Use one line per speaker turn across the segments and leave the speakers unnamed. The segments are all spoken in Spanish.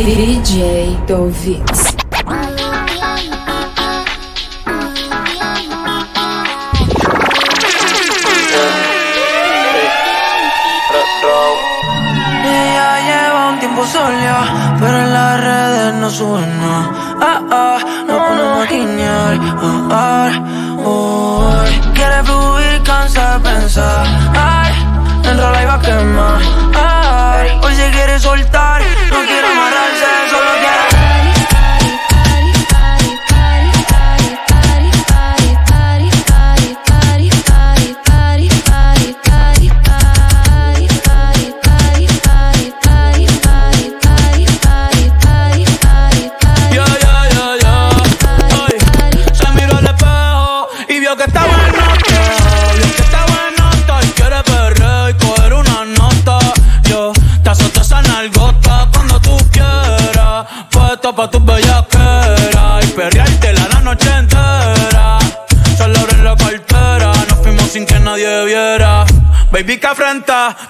DJ
tiempo sola, pero en las redes no sube nada. Ah, ah, no ponemos a. Ah, ah, uy. Quiere fluir, cansa de pensar. Ay, enrola y va a quemar.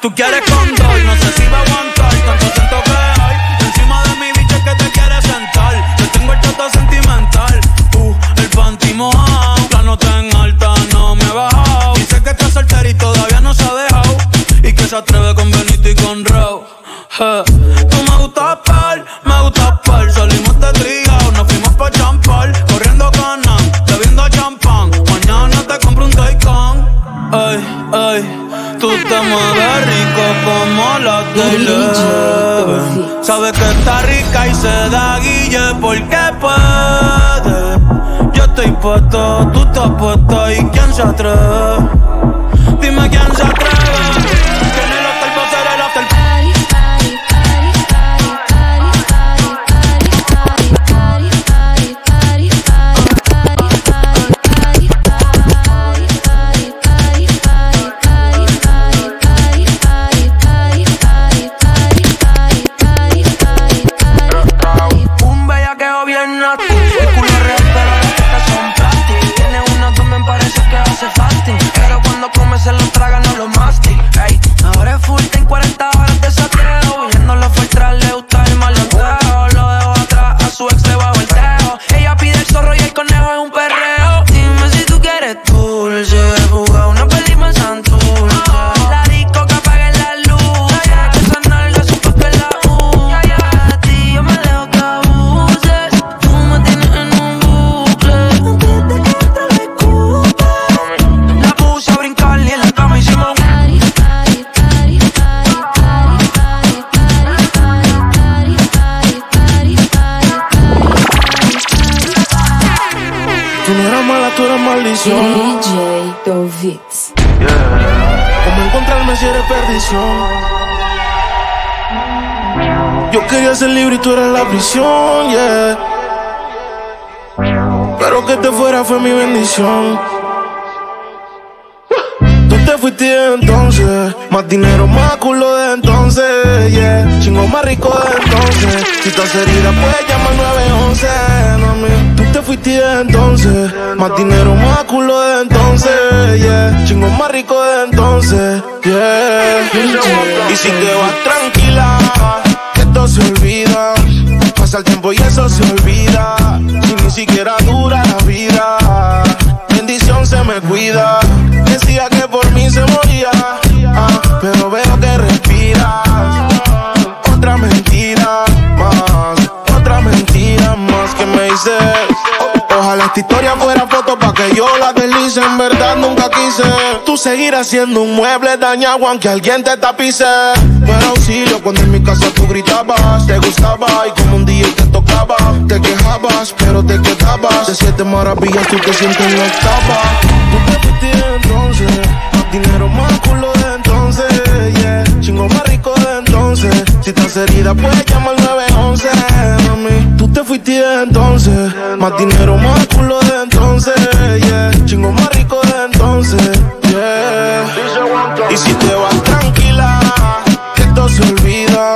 Tú quieres con dos y no sé si va a aguantar tanto siento que hay. Encima de mi bicho que te quiere sentar. Yo tengo el trato sentimental, uh, el panty mojado. La nota en alta no me ha bajado. Dice que está soltera y todavía no se ha dejado. Y que se atreve con Benito y con. Eh, Tú me gustas par, me gustas par. Salimos de trigao, la tele. Sabe que está rica y se da guille porque puede. Yo estoy puesto, tú estás puesto y quién se atreve. Dime quién se atreve.
Tú
no eras mala, tú eras maldición.
DJ Dovix.
¿Cómo encontrarme si eres perdición? Yo quería ser libre y tú eras la prisión, yeah. Pero que te fuera fue mi bendición. Tú te fuiste entonces, más dinero, más culo de entonces, yeah. Chingo más rico de entonces. Si estás herida, puedes llamar 911, mami. Tú te fuiste entonces, más dinero, más culo de entonces, yeah. Chingo más rico de entonces, yeah. Y si te vas tranquila, que esto se olvida. Pasa el tiempo y eso se olvida. Si ni siquiera dura la vida, bendición se me cuida. Decía que por mí se moría, Ojalá esta historia fuera foto pa' que yo la deslice. En verdad nunca quise. Tú seguirás siendo un mueble dañado aunque alguien te tapice. Buen auxilio cuando en mi casa tú gritabas. Te gustaba y como un día te tocaba. Te quejabas, pero te quedabas. De siete maravillas tú te sientes en la octava. Tú te entonces. Dinero, más culo de entonces. Yeah. Chingo más Si estás herida, puedes llamar 911, mami. Tú te fuiste entonces. Más dinero, más culo de entonces. Chingo más rico de entonces. Y si te vas tranquila, que esto se olvida.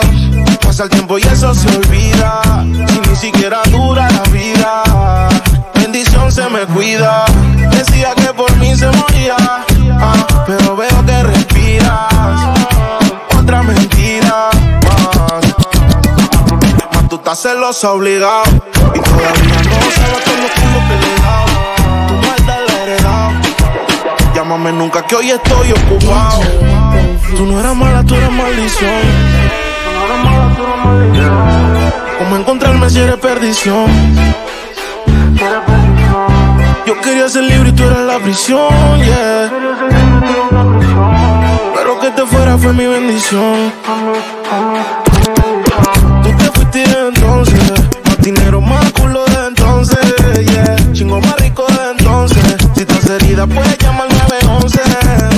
Pasa el tiempo y eso se celosa obligado. Y todavía no sabe los culos que le dado. Tu maldad la he heredado. Llámame nunca que hoy estoy ocupado. Tú no eras mala, tú eras maldición. ¿Cómo encontrarme si eres perdición? Yo quería ser libre y tú eras la prisión. Pero que te fuera fue mi bendición. Herida, puedes llamar 911.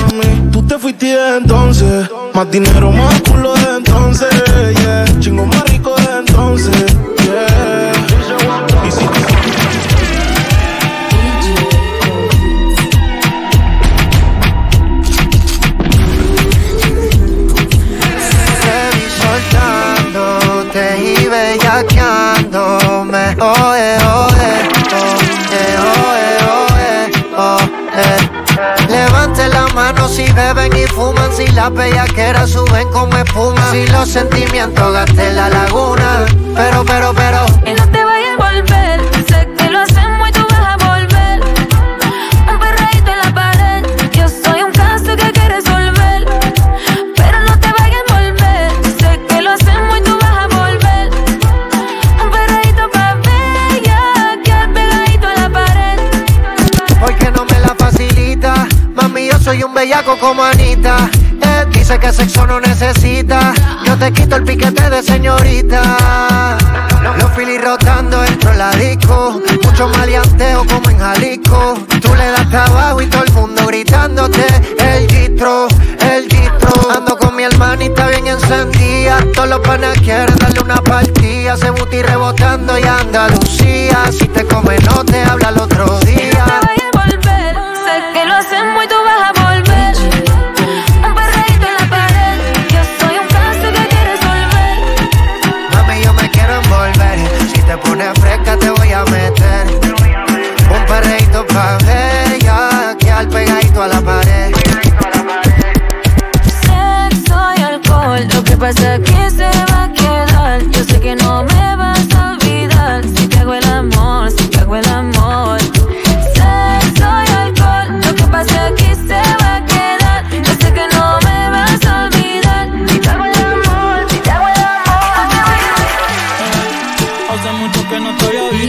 Mami. Tú te fuiste entonces, más dinero, más culo de entonces,
las bellaqueras suben como espuma. Si los sentimientos gasten la laguna. Pero, pero, pero.
Y no te vayas a volver. Sé que lo hacemos y tú vas a volver. Un perreíto en la pared. Yo soy un caso que hay que resolver. Pero no te vayas a volver. Sé que lo hacemos y tú vas a volver. Un perreíto pa' bella. Que pegadito a la pared.
porque no me la facilita. Mami, yo soy un bellaco como Anita. Dice que sexo no necesita. Yo te quito el piquete de señorita. Los filis rotando dentro de la disco. Mucho maleanteo como en Jalisco. Tú le das trabajo y todo el mundo gritándote. El gistro, el gistro. Ando con mi hermanita bien encendida. Todos los panas quieren darle una partida. Se buti rebotando y Andalucía. Si te come, no te habla el otro día.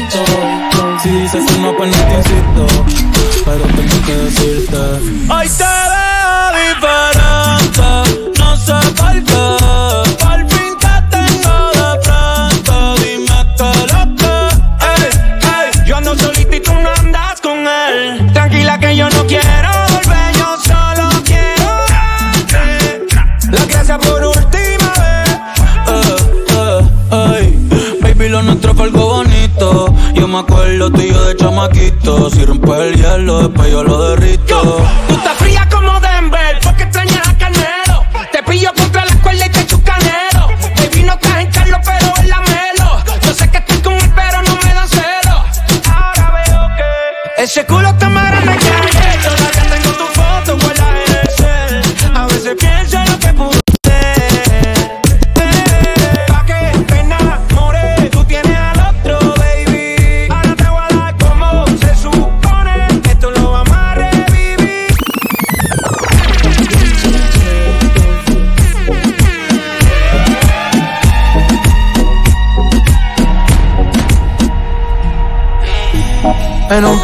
Visto. Si dices que no, pues no te insisto. Pero tengo que decirte.
Oh.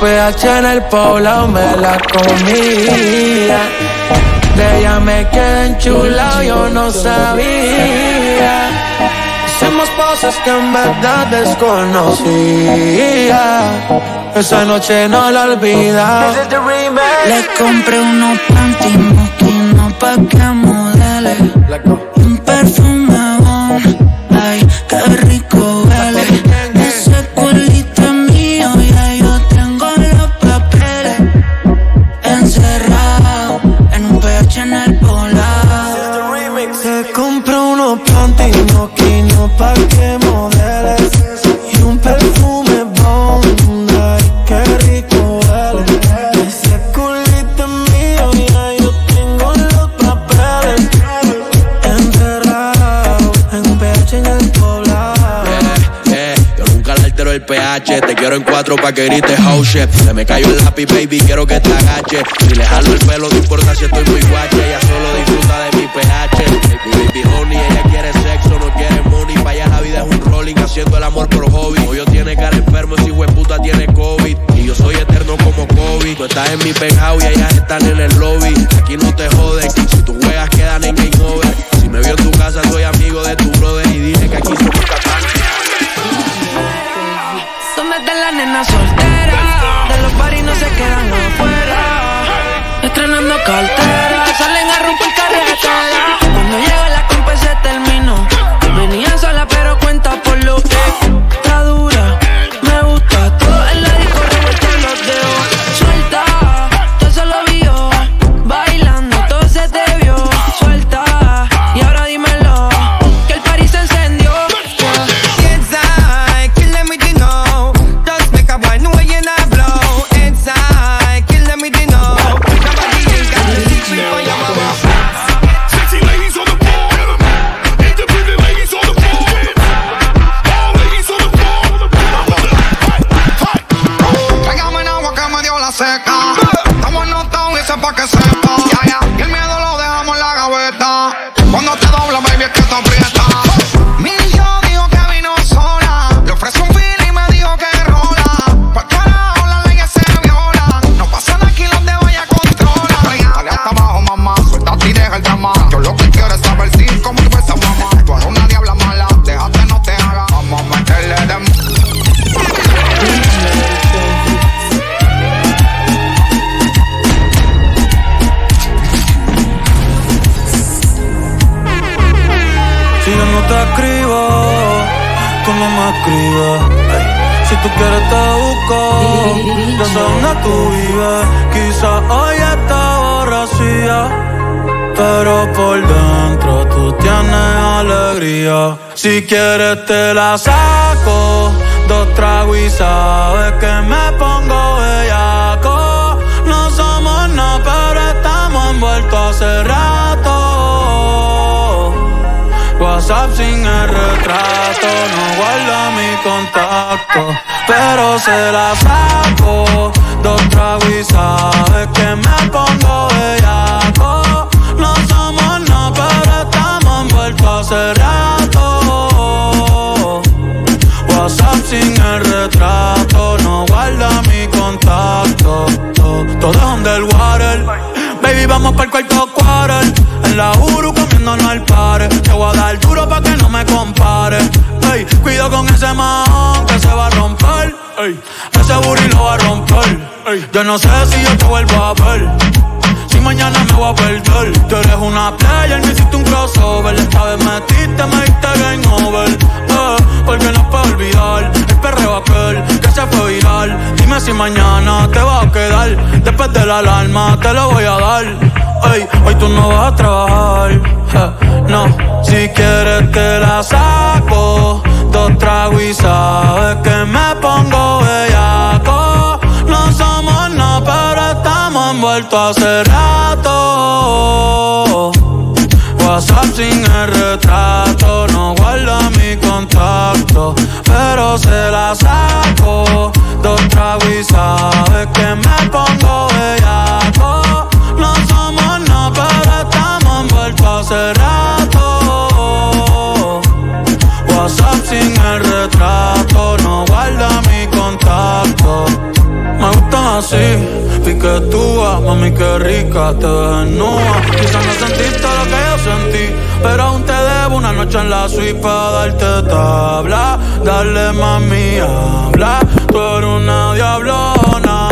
PH en el poblado me la comía. De ella me quedé enchulado, yo no sabía. Hicimos cosas que en verdad desconocía. Esa noche no la olvida.
Le compré unos panty moquinos pa' que modele Un perfume
quiero en cuatro pa' que grites oh shit. Se me cayó el happy baby, quiero que te agache. Si le jalo el pelo, no importa si estoy muy guache. Ella solo disfruta de mi pH. Mi baby honey, ella quiere sexo, no quiere money. Pa' allá la vida es un rolling, haciendo el amor por hobby. yo tiene cara enfermo, si puta tiene COVID. Y yo soy eterno como COVID. Tú estás en mi penthouse y ellas están en el lobby. Aquí no te joden, si tus juegas quedan en game over. Si me vio en tu casa, soy amigo de tu brother y dije que aquí somos capaces.
Estrenando cartera,
Si
quieres te la saco, dos tragos y sabes que me pongo bellaco. No somos nada, pero estamos envueltos hace rato. WhatsApp sin el retrato, no guarda mi contacto, pero se la saco. Dos tragos guarda mi contacto. Todo, todo es underwater. Baby, vamos para el cuarto quarter. En la Uru comiéndonos al pare. Te voy a dar duro pa' que no me compare. Ey, cuido con ese man que se va a romper. Ey, ese booty lo va a romper. Ey, yo no sé si yo te vuelvo a ver. Mañana me voy a perder. Tú eres una player, me hiciste un crossover. Esta vez metiste, me diste game over eh, Porque no puedo olvidar El perreo aquel que se fue viral. Dime si mañana te va a quedar. Después de la alarma te lo voy a dar. Ey, hoy tú no vas a trabajar. Eh, No, si quieres te la saco. Dos tragos y sabes que me pongo bellaco estamos envueltos hace rato. WhatsApp sin el retrato, no guarda mi contacto, pero se la saco. Dos tragos sabes que me pongo bellaco. No somos nada, pero estamos envueltos hace rato. WhatsApp sin el retrato, no guarda mi contacto. Me gustan así, piquetúa, mami que rica, te desnuda. Quizás no sentiste lo que yo sentí, pero aún te debo una noche en la suite para darte tabla. Dale mami, habla, tú eres una diablona,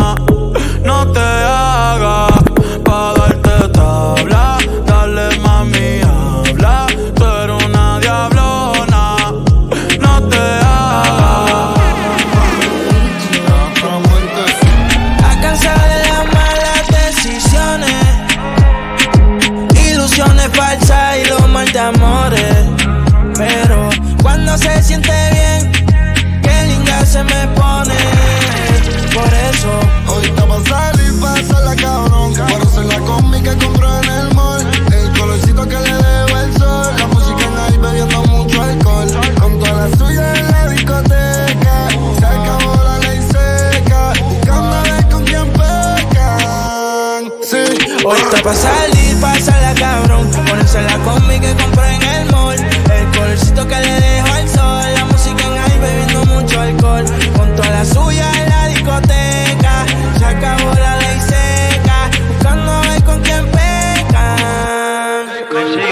está pa' salir, la cabrón. Ponerse la combi que compré en el mall. El colorcito que le dejo al sol. La música en high bebiendo mucho alcohol. Con toda la suya en la discoteca. Se acabó la ley seca. Buscando ver con quién pecan.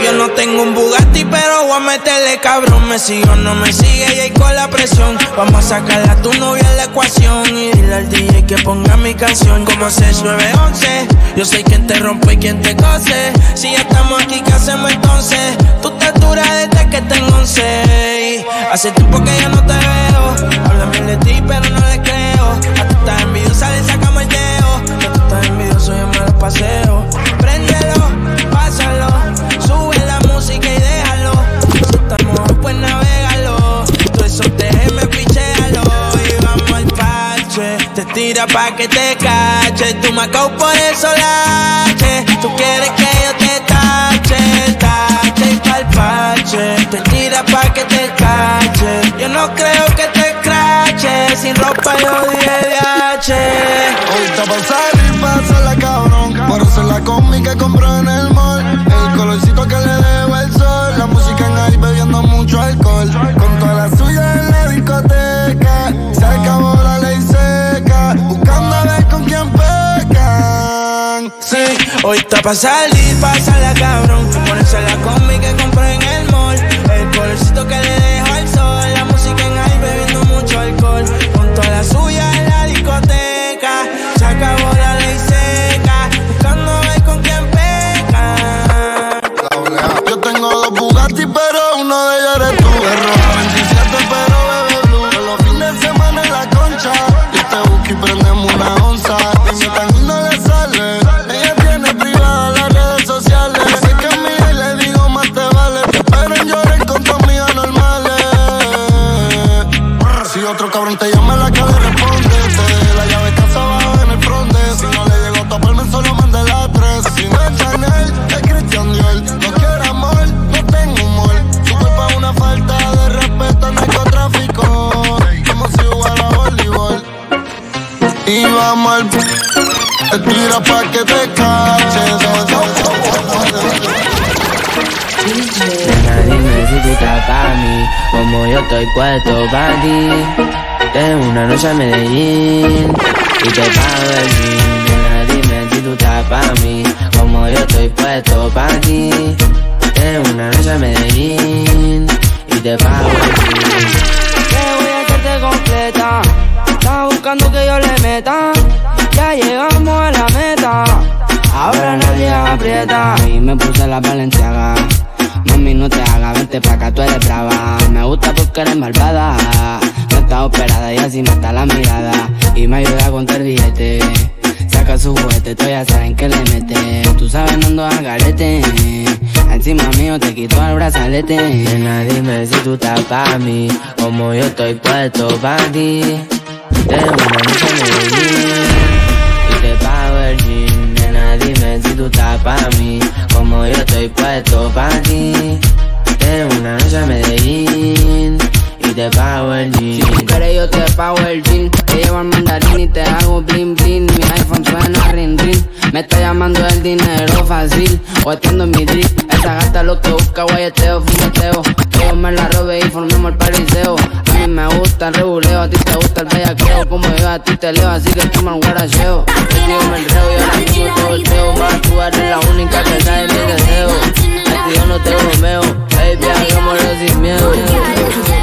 Yo no tengo un a cabrón. Me sigo, no me sigue y ahí con la presión. Vamos a sacarle a tu novia en la ecuación. Y dile al DJ que ponga mi canción como 6911. Yo sé quién te rompe y quién te cose. Si ya estamos aquí, ¿qué hacemos entonces? Tú te duras desde que tengo 11. Hace tiempo que ya no te veo. Háblame de ti, pero no le Te tira pa' que te cache. Tú me acabo por eso lache. Tú quieres que yo te tache, tache pa'l parche. Te tira pa' que te cache. Yo no creo que te crache. Sin ropa yo dije de H. hoy está pa' salir, pásala cabrón. Ponerse la combi que compré en el
cabrón te la que le responde. Te dejé la llave casa abajo en el fronte. Si no le llegó a toparme, solo mande la tres. Si no es Chanel, es Christian Dior. No quiero amor, no tengo humor. Su culpa una falta de respeto narcotráfico. Como si jugara voleibol. Y vamos al... Te tira pa' que te caches.
Pa' mí, como yo estoy puesto pa'. Tengo una noche a Medellín y te pago el jean. Nena, dime si tú estás pa' mí, como yo estoy puesto pa' ti. Tengo una noche a Medellín y te pago el jean.
Que voy a hacerte completa. Estás buscando que yo le meta. Ya llegamos a la meta. Ahora nadie aprieta. Y me puse la valenciaga. Mami, no te hagas, vente pa' acá, tú eres brava. Me gusta porque eres malvada. Está operada y así está la mirada. Y me ayuda a contar billete. Saca su juguete, tú ya saben que le mete. Tú sabes, no ando al garete. Encima mío te quito el brazalete.
Nena, dime si tú estás pa' mí, como yo estoy puesto pa' ti. Tengo una noche Medellín y te pago el jean. Nena, dime si tú estás pa' mí, como yo estoy puesto pa' ti. Tengo una noche a Medellín y
Si tú quieres yo te pago el jean Te llevo al mandarín y te hago bling bling. Mi iPhone suena ring ring Me está llamando el dinero fácil. O atiendo en mi drip Esa gasta lo que busca guayeteo, fumeteo yo me la robe y formemos el pariseo. A mí me gusta el reguleo A ti te gusta el bellaqueo. Como yo a ti te leo Así que toma el guaracheo. Contigo me enreo y ahora mismo te volteo. Más tú eres la única que sabe mi deseo. A ti yo no te bromeo. Baby, hagámoslo sin miedo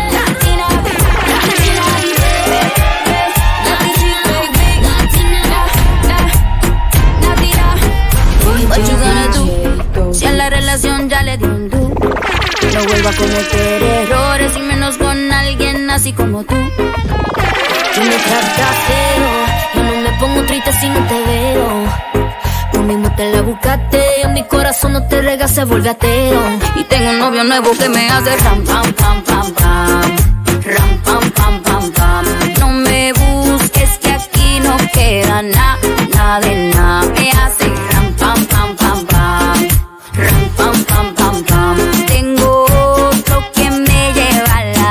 What you gonna do? Si a la relación ya le di un do. No vuelvo a cometer errores y menos con alguien así como tú. Tú me tratas cero Yo no me pongo triste si no te veo. Tú mismo te la buscaste mi corazón no te rega, se vuelve ateo. Y tengo un novio nuevo que me hace ram pam pam pam pam. Ram pam pam pam pam. No me busques que aquí no queda nada, nada de nada. Me hace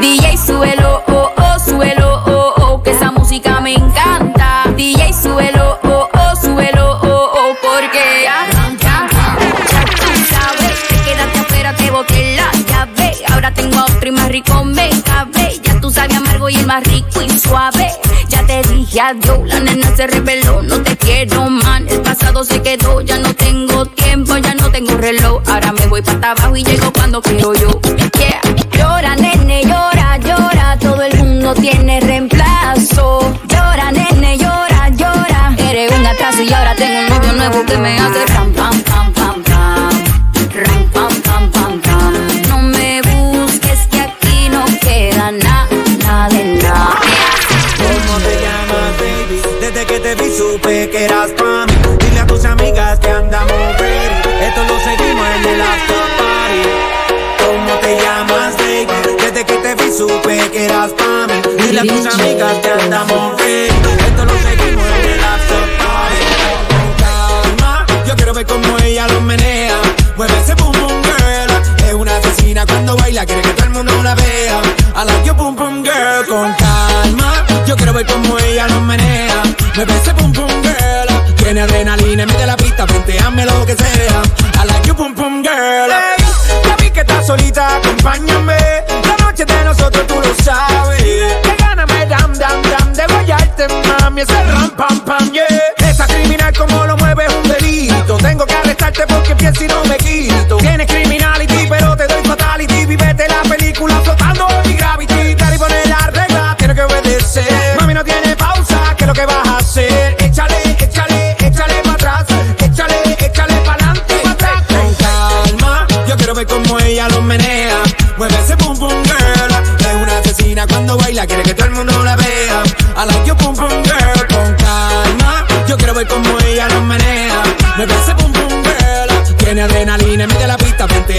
DJ, suelo, oh, oh, suelo, oh, oh, que esa música me encanta. DJ, suelo, oh, oh, suelo, oh, oh, porque ya, ya, ya tú. Te quedaste afuera, boté la llave. Ahora tengo a otro y más rico me cabe. Ya tú sabes amargo y el más rico y suave. Ya te dije adiós, la nena se reveló. No te quiero, man. El pasado se quedó. Ya no tengo tiempo, ya no tengo reloj. Ahora me voy para abajo y llego cuando quiero
Desde que te vi supe que eras pa' mí. Dile a tus amigas que andamos ready. Esto lo seguimos en el after party. Con calma, yo quiero ver cómo ella lo menea. Mueve ese boom boom girl. Es una asesina cuando baila, quiere que todo el mundo la vea. I like your boom boom girl. Con calma, yo quiero ver cómo ella lo menea. Mueve ese boom boom girl. Tiene adrenalina, mete la pista, hazme lo que sea. I like your boom boom girl. Hey, ya vi que estás solita, acompáñame. Noche de nosotros tú lo sabes. Que gana me dam dam dam de guayarte, mami. Ese ram pam pam, yeah. Esa criminal como lo mueve es un delito. Tengo que arrestarte porque pienso y no me quito. Quiere que todo el mundo la vea. I like your boom boom girl. Con calma, yo quiero ver cómo ella lo menea. Mueve ese boom boom girl. Tiene adrenalina, mete la pista, vente,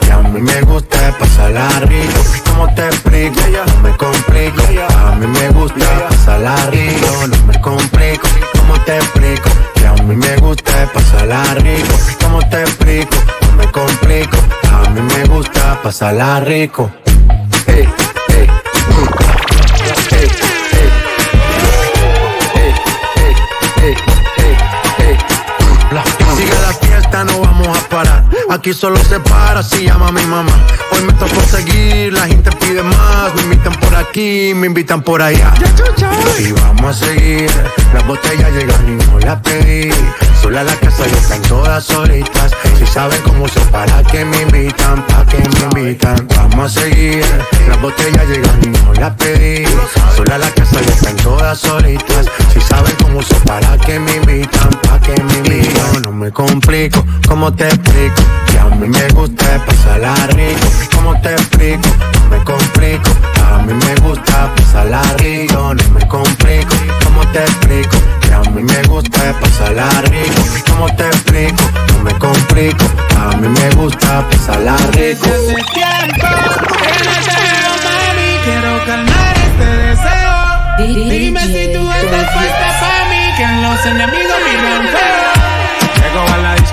A mí me gusta pasarla rico. ¿Cómo te explico? No me complico. A mí me gusta pasarla rico. No me complico. ¿Cómo te explico? Que a mí me gusta pasarla rico. ¿Cómo te explico? No me complico. A mí me gusta pasarla rico. Hey, hey. Hey, no vamos a parar. Aquí solo se para si llama a mi mamá. Hoy me tocó seguir, la gente pide más. Me invitan por aquí, me invitan por allá. Y vamos a seguir. Las botellas llegan y no las pedí. Sola la casa y están todas solitas. Si saben cómo se para que me invitan, pa' que me invitan. Vamos a seguir. Las botellas llegan y no las pedí. Sola la casa y están todas solitas. Si saben cómo se para que me invitan, pa' que me invitan. No me complico, ¿cómo te explico? Que a mí me gusta pasarla rico. ¿Cómo te explico? No me complico. A mí me gusta pasarla rico. No me complico, ¿cómo te explico? Que a mí me gusta pasarla rico. ¿Cómo te explico? No me complico. A mí me gusta pasarla rico.
Hace tiempo que no te veo, mami. Quiero calmar este deseo. Dime si tú estás puesta para mí. Que los enemigos miran feo.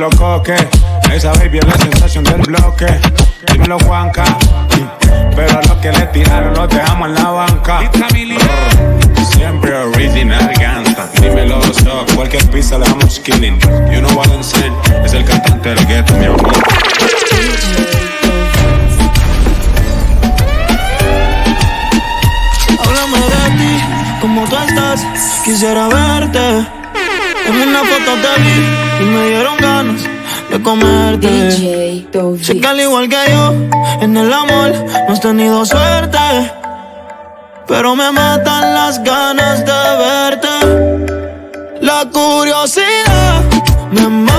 Dímelo coque, esa baby es la sensación del bloque. Dímelo Juanca, pero a los que le tiraron los dejamos en la banca. Siempre original gangsta. Dímelo so, cualquier pista le damos killing. You know what I'm saying, es el cantante del ghetto, mi amor.
Háblame de ti, como tú estás, quisiera verte. En una foto te vi y me dieron ganas de comerte.
DJ.
Sé que al igual que yo, en el amor no has tenido suerte. Pero me matan las ganas de verte. La curiosidad me mata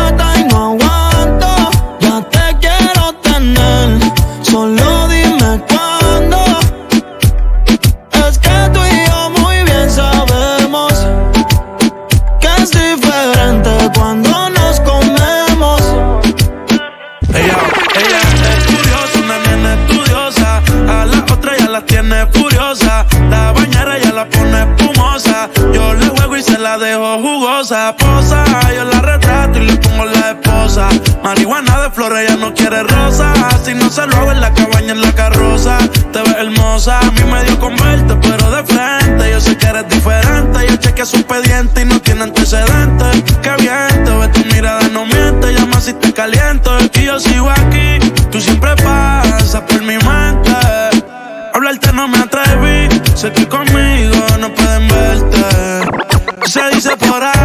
dejo jugosa. Posa, yo la retrato y le pongo la esposa. Marihuana de flores, ella no quiere rosa. Si no se lo hago en la cabaña, en la carroza. Te ves hermosa, a mí me dio con verte, pero de frente. Yo sé que eres diferente. Yo chequeé su expediente y no tiene antecedentes. Qué bien, te ves tu mirada, no miente. Llama si te caliento. Que yo sigo aquí. Tú siempre pasas por mi mente. Hablarte no me atreví. Sé que conmigo no pueden verte. Se dice por ahí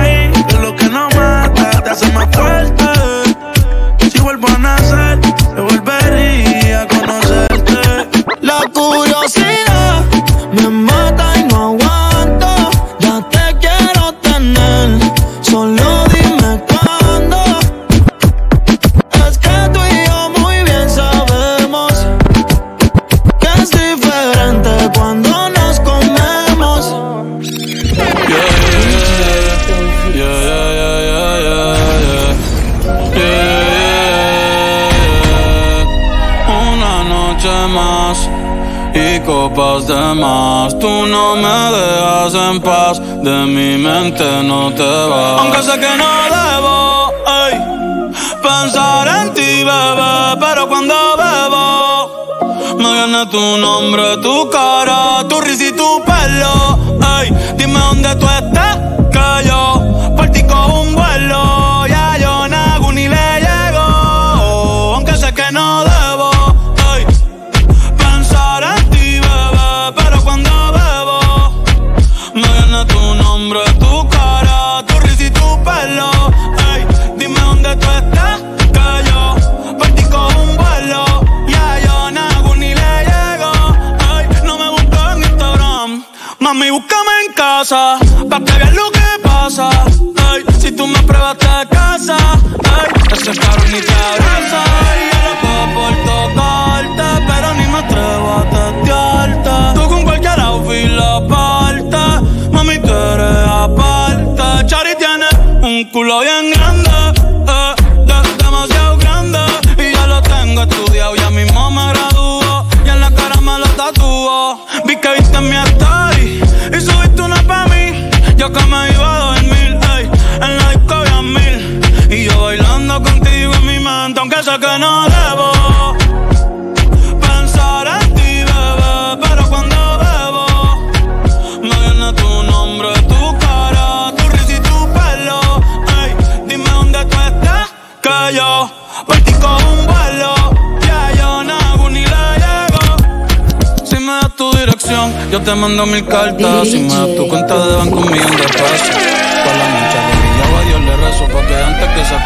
y
copas de más. Tú no me dejas en paz, de mi mente no te vas. Aunque sé que no debo ey, pensar en ti, bebé, pero cuando bebo me viene tu nombre, tu cara, tu risa y tu pelo. Ey, dime dónde tú estás, casa, pa' que veas lo que pasa. Ey, si tú me pruebas te casa, ey, ese carro ni te abraza. Ey, yo loco por tocarte, pero ni me atrevo a testearte. Tú con cualquier outfit la parte, mami, tú eres aparte. Chari tiene un culo bien que no debo. Pensar en ti, bebé, pero cuando bebo me viene tu nombre, tu cara, tu risa y tu pelo. Ey, dime dónde tú estás, que yo por ti cojo un vuelo. Ya yo nago ni le llego. Si me das tu dirección, yo te mando mil cartas. Si me das tu cuenta de banco, un millón de pesos. Toda la noche arrodillado a Dios le rezo Porque antes que se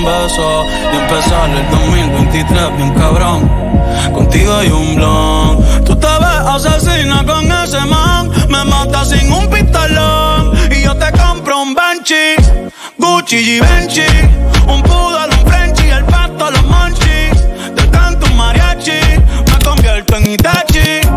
un beso Y empezar el 2023 bien cabrón. Contigo hay un blon. Tú te ves asesina con ese man. Me mata sin un pistolón. Y yo te compro un Banshee Gucci y Benchi Un poodle, un Frenchy El pato, los monchis Te canto un mariachi Me convierto en Itachi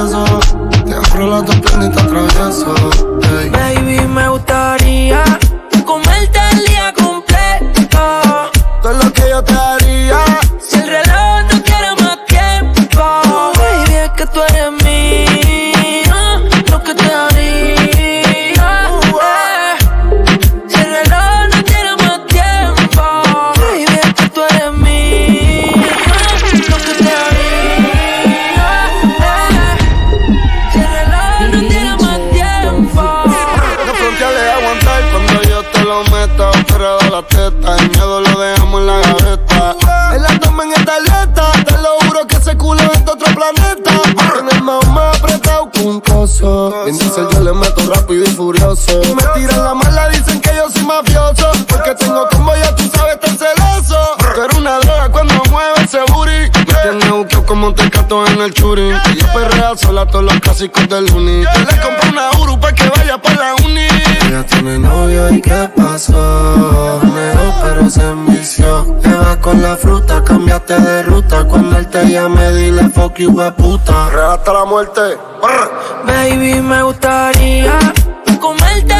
preso Te abro dos piernas y te atravieso todos los clásicos del uni. Yo le compré una Uru pa' que vaya pa' la uni. Ella tiene novio y qué pasó. Negó pero se envició. Lleva con la fruta, cambiaste de ruta. Cuando él te llame dile fuck you puta Real hasta la muerte. Brr.
Baby, me gustaría comerte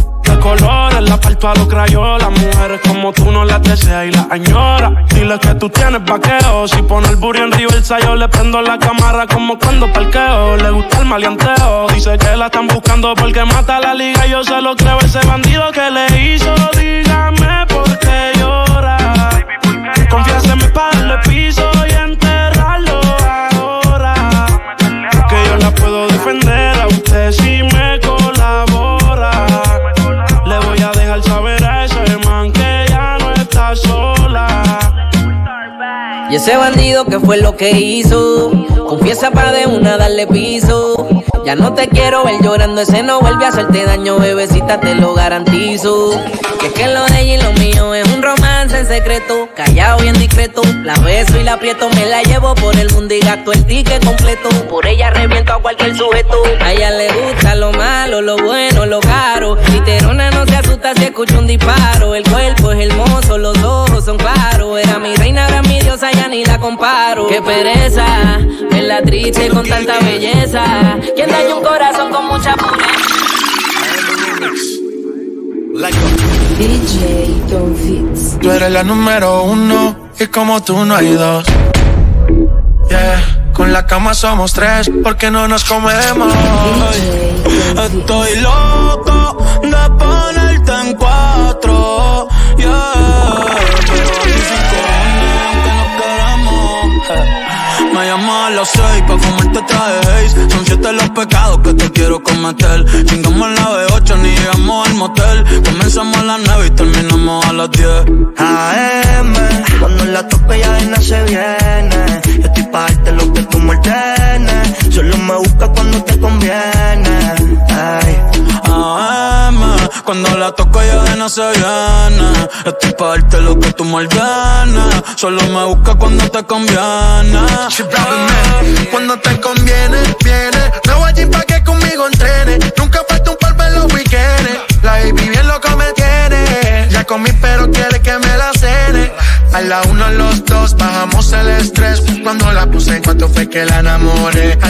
de colores, la parto a los crayolas. Mujeres como tú no las deseas y las añora. Dile que tú tienes vaqueo. Si pone el burro en el yo le prendo la cámara como cuando parqueo. Le gusta el maleanteo. Dice que la están buscando porque mata la liga. Yo se lo creo, ese bandido que le hizo. Dígame por qué llora. Confiéseme para Y ese
bandido que fue lo que hizo, confiesa pa' de una darle piso. Ya no te quiero ver llorando, ese no vuelve a hacerte daño, bebecita, te lo garantizo. Que es que lo de ella y lo mío es en secreto, callado bien discreto. La beso y la aprieto, me la llevo por el mundo y gasto el ticket completo. Por ella reviento a cualquier sujeto. A ella le gusta lo malo, lo bueno, lo caro. Literona no se asusta si escucha un disparo. El cuerpo es hermoso, los ojos son claros. Era mi reina, era mi diosa, ya ni la comparo. Qué pereza, verla triste con tanta belleza. ¿Quién daña un corazón con mucha pureza?
DJ.
Tú eres la número uno y como tú no hay dos. Yeah, con la cama somos tres porque no nos comemos.
Estoy loco de ponerte en cuatro. Yeah, las seis pa' comerte traje Haze Son siete los pecados que te quiero cometer Chingamos en la B8 ni llegamos al motel Comenzamos a las nueve y terminamos a las 10
AM, cuando la toque ya nada se viene. Yo estoy pa' darte lo que tú me ordenes. Solo me busca cuando te conviene. Ay.
AM, cuando la toco ya de no se viene Estoy pa' darte lo que tú me ordenes Solo me busca cuando te conviene
Cuando te conviene, viene. Me voy allí pa' que conmigo entrene. Nunca falta un par en los weekends. La baby bien loco me tiene. Ya comí, pero quiere que me la cene. A la uno, los dos, bajamos el estrés. Cuando la puse en cuanto fue que la enamoré. A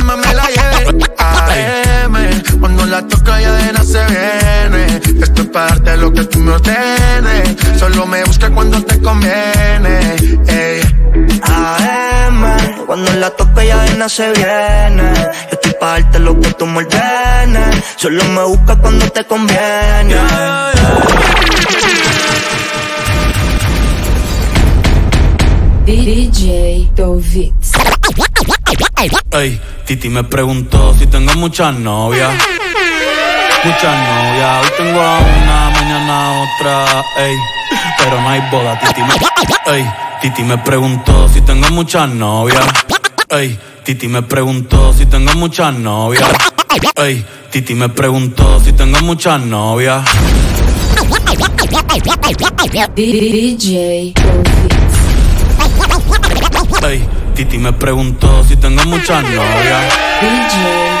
para darte lo que tú me ordenes. Solo me busca cuando te conviene. Ey.
AM, cuando la toque ya de se viene. Yo estoy pa' darte lo que tú me ordenes. Solo me busca cuando te conviene.
DJ Dovitz.
Ey, Titi me preguntó si tengo muchas novias. Muchas novias, hoy tengo a una, mañana a otra, ey. Pero no hay boda, Titi me. Ey, Titi me preguntó si tengo muchas novias. Ey, Titi me preguntó si tengo muchas novias. Ey, Titi me preguntó si tengo muchas novias.
DJ
Ey, Titi me preguntó si tengo muchas novias.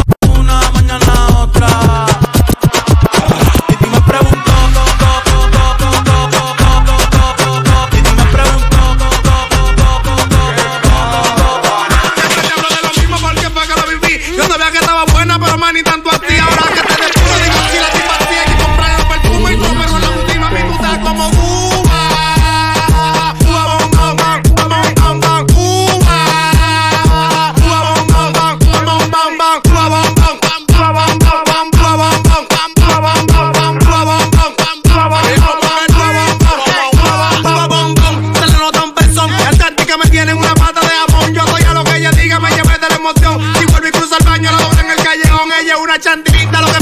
chantilita, lo que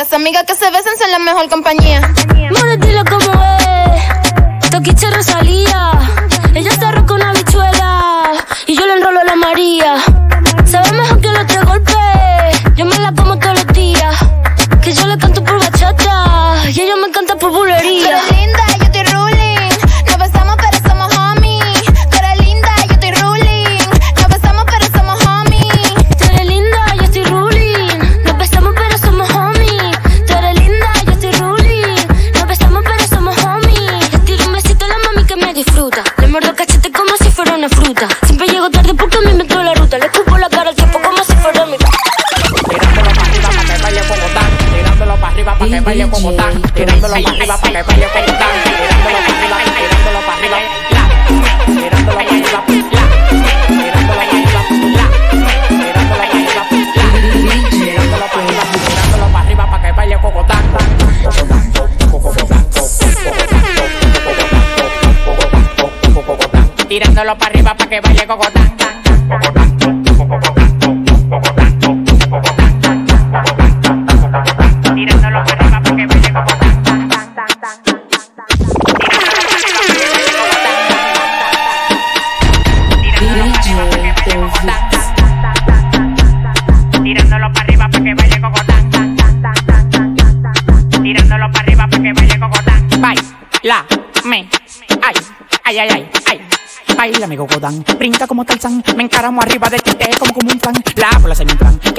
las amigas que se besan son la mejor compañía.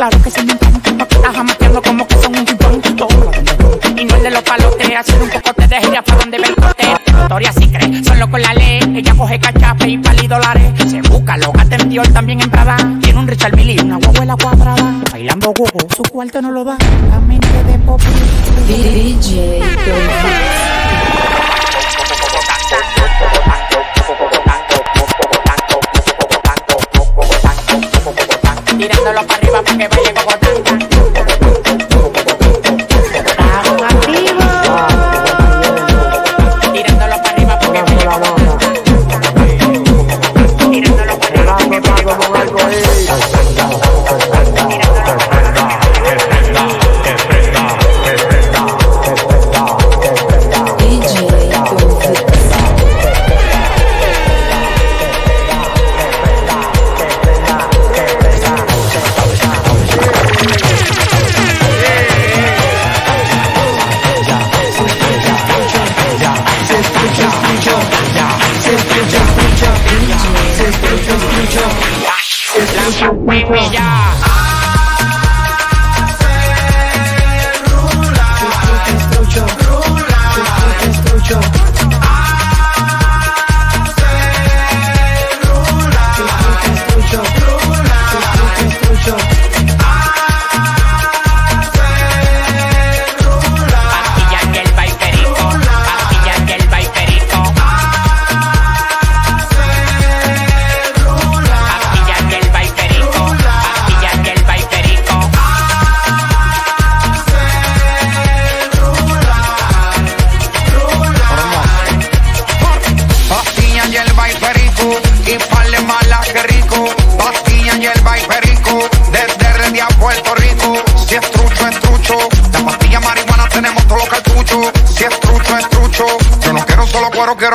claro que se me encanta. Estás jamateando como que son un gigante. Y no el de los palotes, hacer un poco te de para donde ve el corte. Victoria si cree, solo con la ley. Ella coge cachape y pali dólares. Se busca, lo gata en Dior, también en Prada. Tiene un Richard Mille y una guaguela cuadrada. Bailando huevo, su cuarto no lo da. La mente de pop.
DJ
para que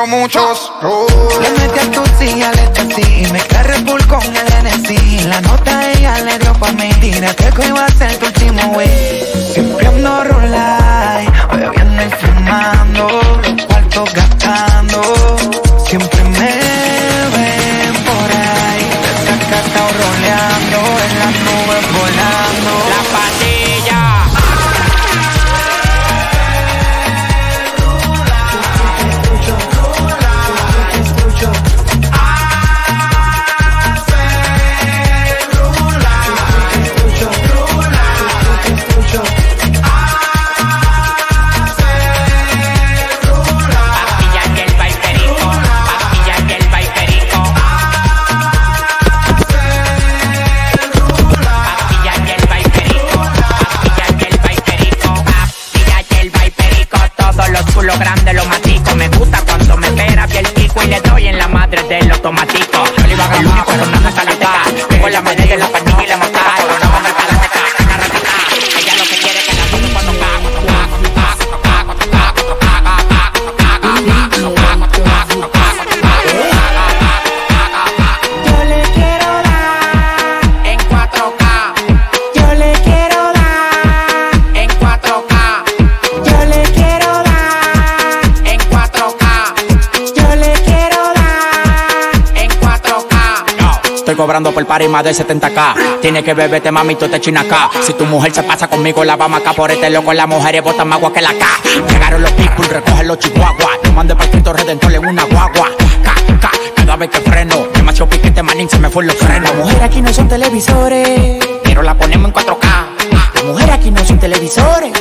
muchos.
Cobrando por party más de 70k. Tiene que beberte, mami, tú te china acá. Si tu mujer se pasa conmigo, la vamos acá por este loco. Las mujeres botan más agua que la K. Llegaron los people, recogen los chihuahuas. Yo mandé para Cristo Redentor en una guagua. K, K, cada vez que freno. Demasiado piquete, manín, se me fue los frenos.
Las mujeres aquí no son televisores
Pero la ponemos en 4K.
Las mujeres aquí no son televisores